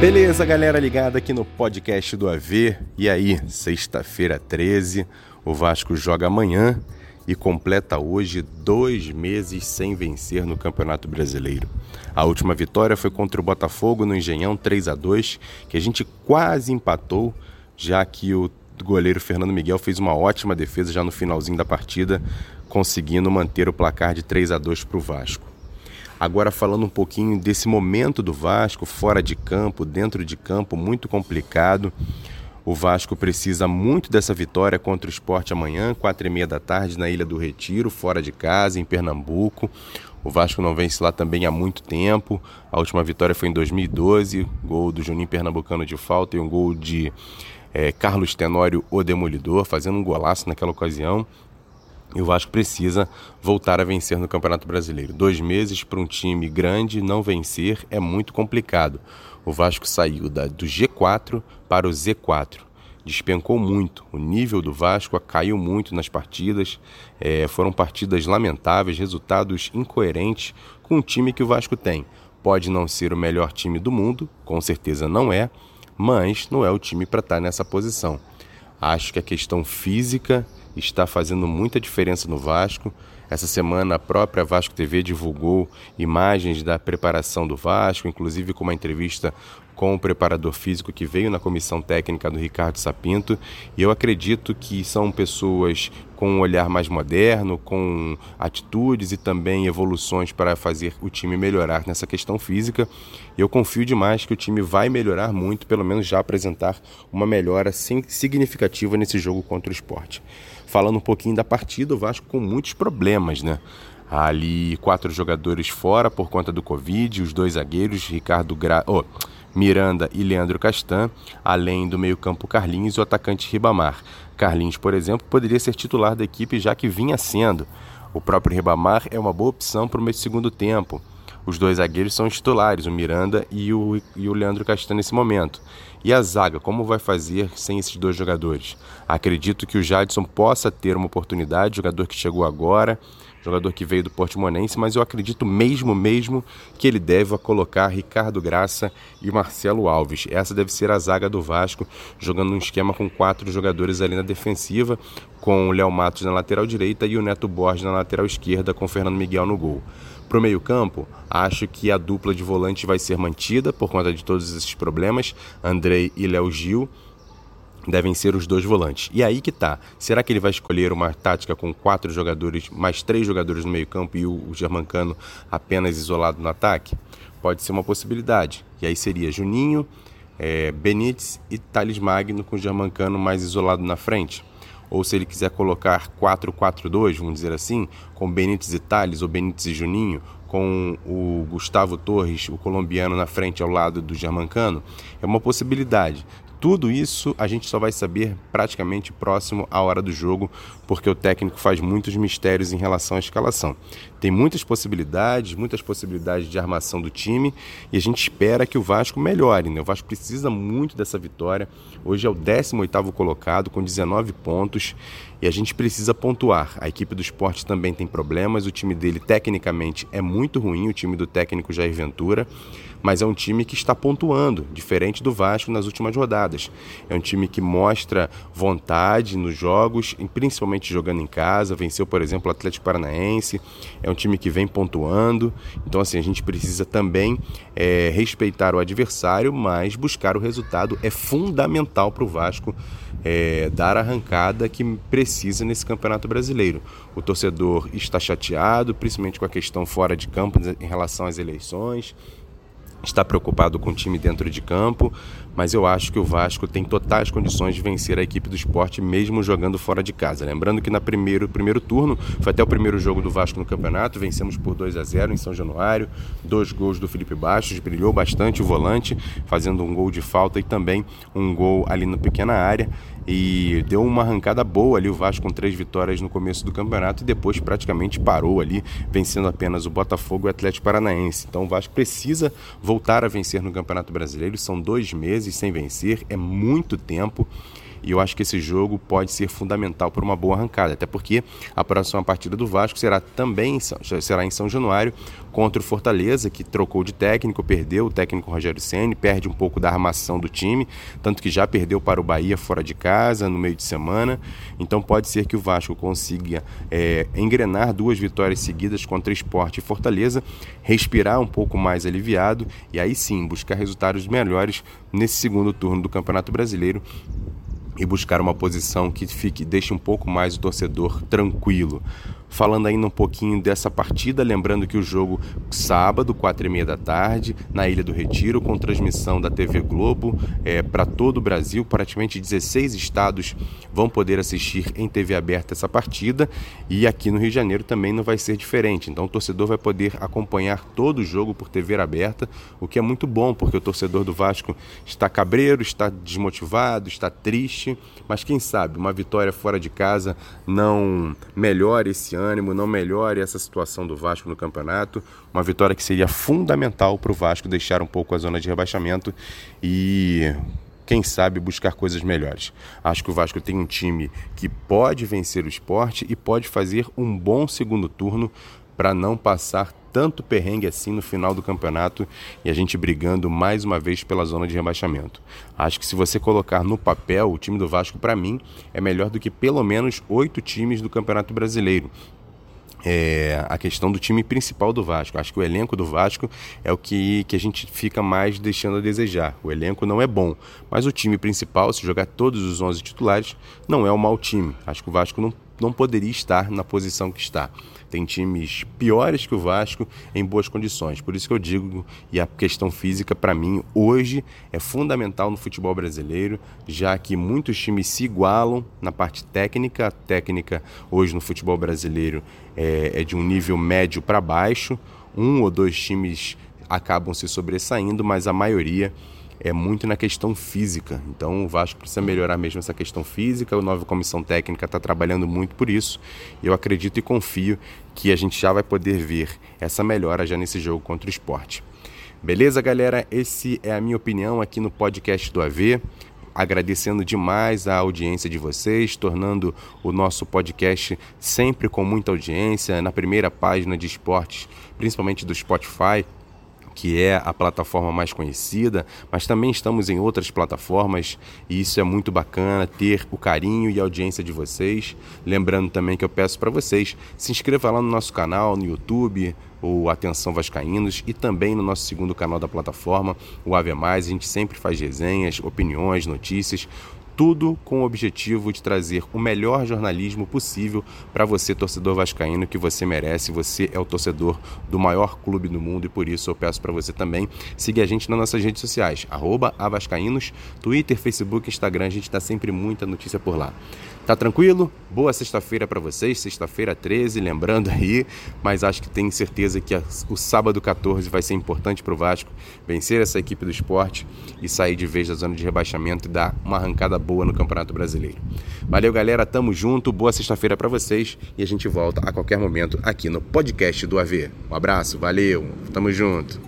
Beleza, galera ligada aqui no podcast do AV. E aí, sexta-feira 13, o Vasco joga amanhã e completa hoje dois meses sem vencer no Campeonato Brasileiro. A última vitória foi contra o Botafogo no Engenhão 3 a 2 que a gente quase empatou, já que o goleiro Fernando Miguel fez uma ótima defesa já no finalzinho da partida, conseguindo manter o placar de 3 a 2 para o Vasco. Agora falando um pouquinho desse momento do Vasco, fora de campo, dentro de campo, muito complicado. O Vasco precisa muito dessa vitória contra o esporte amanhã, quatro e meia da tarde, na Ilha do Retiro, fora de casa, em Pernambuco. O Vasco não vence lá também há muito tempo. A última vitória foi em 2012, gol do Juninho Pernambucano de falta e um gol de é, Carlos Tenório, o Demolidor, fazendo um golaço naquela ocasião. E o Vasco precisa voltar a vencer no Campeonato Brasileiro. Dois meses para um time grande não vencer é muito complicado. O Vasco saiu da, do G4 para o Z4. Despencou muito. O nível do Vasco caiu muito nas partidas. É, foram partidas lamentáveis, resultados incoerentes com o time que o Vasco tem. Pode não ser o melhor time do mundo, com certeza não é, mas não é o time para estar tá nessa posição. Acho que a questão física está fazendo muita diferença no Vasco. Essa semana a própria Vasco TV divulgou imagens da preparação do Vasco, inclusive com uma entrevista com o preparador físico que veio na comissão técnica do Ricardo Sapinto, e eu acredito que são pessoas com um olhar mais moderno, com atitudes e também evoluções para fazer o time melhorar nessa questão física. Eu confio demais que o time vai melhorar muito, pelo menos já apresentar uma melhora significativa nesse jogo contra o esporte. Falando um pouquinho da partida, o Vasco com muitos problemas, né? ali quatro jogadores fora por conta do Covid, os dois zagueiros, Ricardo Gra... Oh, Miranda e Leandro Castan, além do meio-campo Carlinhos e o atacante Ribamar. Carlinhos, por exemplo, poderia ser titular da equipe já que vinha sendo. O próprio Ribamar é uma boa opção para o meio segundo tempo. Os dois zagueiros são titulares, o Miranda e o, e o Leandro Castan nesse momento. E a zaga, como vai fazer sem esses dois jogadores? Acredito que o Jadson possa ter uma oportunidade, jogador que chegou agora, jogador que veio do Portimonense, mas eu acredito mesmo, mesmo que ele deve colocar Ricardo Graça e Marcelo Alves. Essa deve ser a zaga do Vasco, jogando um esquema com quatro jogadores ali na defensiva, com o Léo Matos na lateral direita e o Neto Borges na lateral esquerda, com o Fernando Miguel no gol. Para o meio-campo, acho que a dupla de volante vai ser mantida por conta de todos esses problemas, Andrei e Léo Gil devem ser os dois volantes. E aí que tá. Será que ele vai escolher uma tática com quatro jogadores, mais três jogadores no meio-campo e o Germancano apenas isolado no ataque? Pode ser uma possibilidade. E aí seria Juninho, é, Benítez e Thales Magno com o Germancano mais isolado na frente. Ou se ele quiser colocar 4-4-2, vamos dizer assim, com Benítez e Thales ou Benítez e Juninho, com o Gustavo Torres, o colombiano, na frente ao lado do Germancano, é uma possibilidade. Tudo isso a gente só vai saber praticamente próximo à hora do jogo, porque o técnico faz muitos mistérios em relação à escalação. Tem muitas possibilidades, muitas possibilidades de armação do time e a gente espera que o Vasco melhore. Né? O Vasco precisa muito dessa vitória. Hoje é o 18º colocado com 19 pontos e a gente precisa pontuar. A equipe do esporte também tem problemas, o time dele tecnicamente é muito ruim, o time do técnico Jair Ventura mas é um time que está pontuando, diferente do Vasco nas últimas rodadas. É um time que mostra vontade nos jogos, principalmente jogando em casa. Venceu, por exemplo, o Atlético Paranaense. É um time que vem pontuando. Então, assim, a gente precisa também é, respeitar o adversário, mas buscar o resultado é fundamental para o Vasco. É, dar a arrancada que precisa nesse Campeonato Brasileiro. O torcedor está chateado, principalmente com a questão fora de campo em relação às eleições está preocupado com o time dentro de campo, mas eu acho que o Vasco tem totais condições de vencer a equipe do esporte mesmo jogando fora de casa. Lembrando que no primeiro, primeiro turno, foi até o primeiro jogo do Vasco no campeonato, vencemos por 2 a 0 em São Januário, dois gols do Felipe Bastos, brilhou bastante o volante, fazendo um gol de falta e também um gol ali na pequena área e deu uma arrancada boa ali o Vasco com três vitórias no começo do campeonato e depois praticamente parou ali, vencendo apenas o Botafogo e o Atlético Paranaense. Então o Vasco precisa voltar a vencer no Campeonato Brasileiro, são dois meses sem vencer, é muito tempo. E eu acho que esse jogo pode ser fundamental para uma boa arrancada, até porque a próxima partida do Vasco será também será em São Januário contra o Fortaleza, que trocou de técnico, perdeu o técnico Rogério Ceni, perde um pouco da armação do time, tanto que já perdeu para o Bahia fora de casa no meio de semana. Então pode ser que o Vasco consiga é, engrenar duas vitórias seguidas contra Esporte e Fortaleza, respirar um pouco mais aliviado e aí sim buscar resultados melhores nesse segundo turno do Campeonato Brasileiro e buscar uma posição que fique deixe um pouco mais o torcedor tranquilo falando ainda um pouquinho dessa partida, lembrando que o jogo sábado, quatro e meia da tarde, na Ilha do Retiro, com transmissão da TV Globo é, para todo o Brasil, praticamente 16 estados vão poder assistir em TV aberta essa partida. E aqui no Rio de Janeiro também não vai ser diferente. Então o torcedor vai poder acompanhar todo o jogo por TV aberta, o que é muito bom, porque o torcedor do Vasco está cabreiro, está desmotivado, está triste, mas quem sabe uma vitória fora de casa não melhora esse ânimo, não melhore essa situação do Vasco no campeonato. Uma vitória que seria fundamental para o Vasco deixar um pouco a zona de rebaixamento e quem sabe buscar coisas melhores. Acho que o Vasco tem um time que pode vencer o esporte e pode fazer um bom segundo turno para não passar tanto perrengue assim no final do campeonato e a gente brigando mais uma vez pela zona de rebaixamento. Acho que se você colocar no papel, o time do Vasco, para mim, é melhor do que pelo menos oito times do Campeonato Brasileiro. É, a questão do time principal do Vasco. Acho que o elenco do Vasco é o que, que a gente fica mais deixando a desejar. O elenco não é bom, mas o time principal, se jogar todos os 11 titulares, não é um mau time. Acho que o Vasco não, não poderia estar na posição que está. Tem times piores que o Vasco em boas condições. Por isso que eu digo, e a questão física, para mim, hoje é fundamental no futebol brasileiro, já que muitos times se igualam na parte técnica. A técnica hoje no futebol brasileiro é, é de um nível médio para baixo. Um ou dois times acabam se sobressaindo, mas a maioria é muito na questão física. Então o Vasco precisa melhorar mesmo essa questão física. A nova comissão técnica está trabalhando muito por isso. Eu acredito e confio que a gente já vai poder ver essa melhora já nesse jogo contra o esporte. Beleza, galera? Esse é a minha opinião aqui no podcast do AV. Agradecendo demais a audiência de vocês, tornando o nosso podcast sempre com muita audiência, na primeira página de esportes, principalmente do Spotify que é a plataforma mais conhecida, mas também estamos em outras plataformas e isso é muito bacana ter o carinho e a audiência de vocês. Lembrando também que eu peço para vocês se inscreva lá no nosso canal no YouTube, o Atenção Vascaínos e também no nosso segundo canal da plataforma, o Ave Mais. A gente sempre faz resenhas, opiniões, notícias tudo com o objetivo de trazer o melhor jornalismo possível para você, torcedor vascaíno, que você merece. Você é o torcedor do maior clube do mundo e por isso eu peço para você também seguir a gente nas nossas redes sociais, arroba avascaínos, Twitter, Facebook, Instagram, a gente está sempre muita notícia por lá. Tá tranquilo? Boa sexta-feira para vocês, sexta-feira 13, lembrando aí, mas acho que tenho certeza que o sábado 14 vai ser importante para o Vasco vencer essa equipe do esporte e sair de vez da zona de rebaixamento e dar uma arrancada boa no Campeonato Brasileiro. Valeu, galera, tamo junto, boa sexta-feira para vocês e a gente volta a qualquer momento aqui no podcast do AV. Um abraço, valeu, tamo junto.